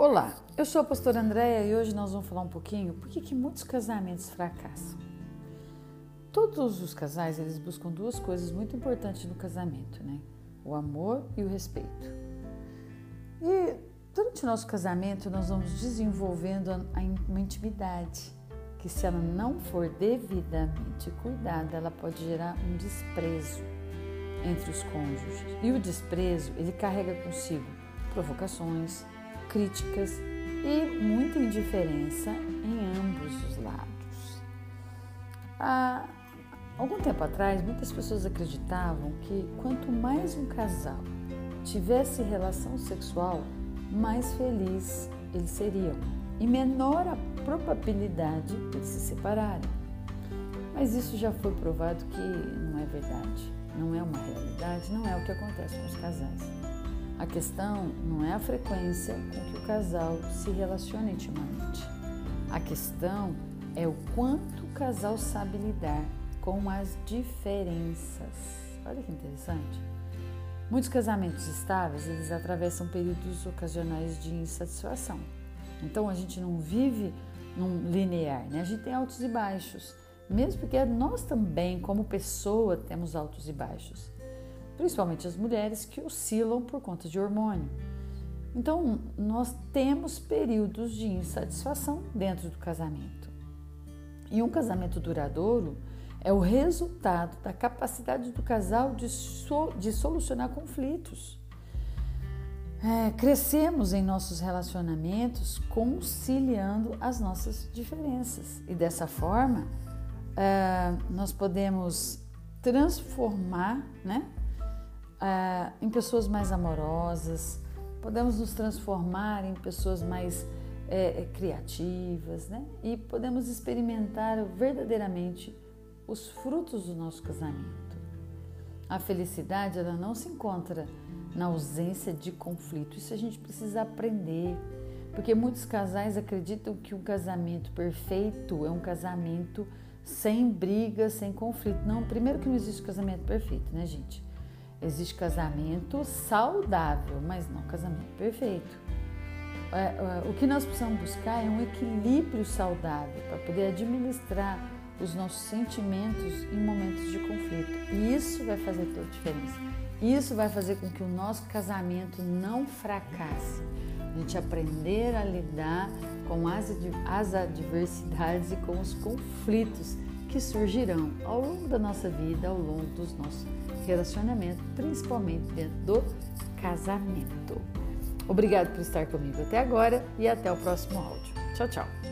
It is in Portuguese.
Olá, eu sou a pastora Andréia e hoje nós vamos falar um pouquinho por que muitos casamentos fracassam. Todos os casais eles buscam duas coisas muito importantes no casamento, né? O amor e o respeito. E durante o nosso casamento nós vamos desenvolvendo uma intimidade que se ela não for devidamente cuidada, ela pode gerar um desprezo entre os cônjuges. E o desprezo, ele carrega consigo provocações, críticas e muita indiferença em ambos os lados. Há algum tempo atrás, muitas pessoas acreditavam que quanto mais um casal tivesse relação sexual, mais feliz eles seriam e menor a probabilidade de se separarem. Mas isso já foi provado que não é verdade, não é uma realidade, não é o que acontece com os casais. A questão não é a frequência com que o casal se relaciona intimamente. A questão é o quanto o casal sabe lidar com as diferenças. Olha que interessante. Muitos casamentos estáveis, eles atravessam períodos ocasionais de insatisfação. Então a gente não vive num linear, né? A gente tem altos e baixos, mesmo porque nós também, como pessoa, temos altos e baixos principalmente as mulheres que oscilam por conta de hormônio. Então, nós temos períodos de insatisfação dentro do casamento. E um casamento duradouro é o resultado da capacidade do casal de, so, de solucionar conflitos. É, crescemos em nossos relacionamentos conciliando as nossas diferenças e dessa forma é, nós podemos transformar né, ah, em pessoas mais amorosas, podemos nos transformar em pessoas mais é, criativas, né? E podemos experimentar verdadeiramente os frutos do nosso casamento. A felicidade ela não se encontra na ausência de conflito. Isso a gente precisa aprender, porque muitos casais acreditam que um casamento perfeito é um casamento sem briga, sem conflito. Não, primeiro que não existe casamento perfeito, né, gente? Existe casamento saudável, mas não casamento perfeito. É, é, o que nós precisamos buscar é um equilíbrio saudável para poder administrar os nossos sentimentos em momentos de conflito. E isso vai fazer toda a diferença. Isso vai fazer com que o nosso casamento não fracasse. A gente aprender a lidar com as, as adversidades e com os conflitos que surgirão ao longo da nossa vida, ao longo dos nossos relacionamentos, principalmente dentro do casamento. Obrigado por estar comigo até agora e até o próximo áudio. Tchau, tchau.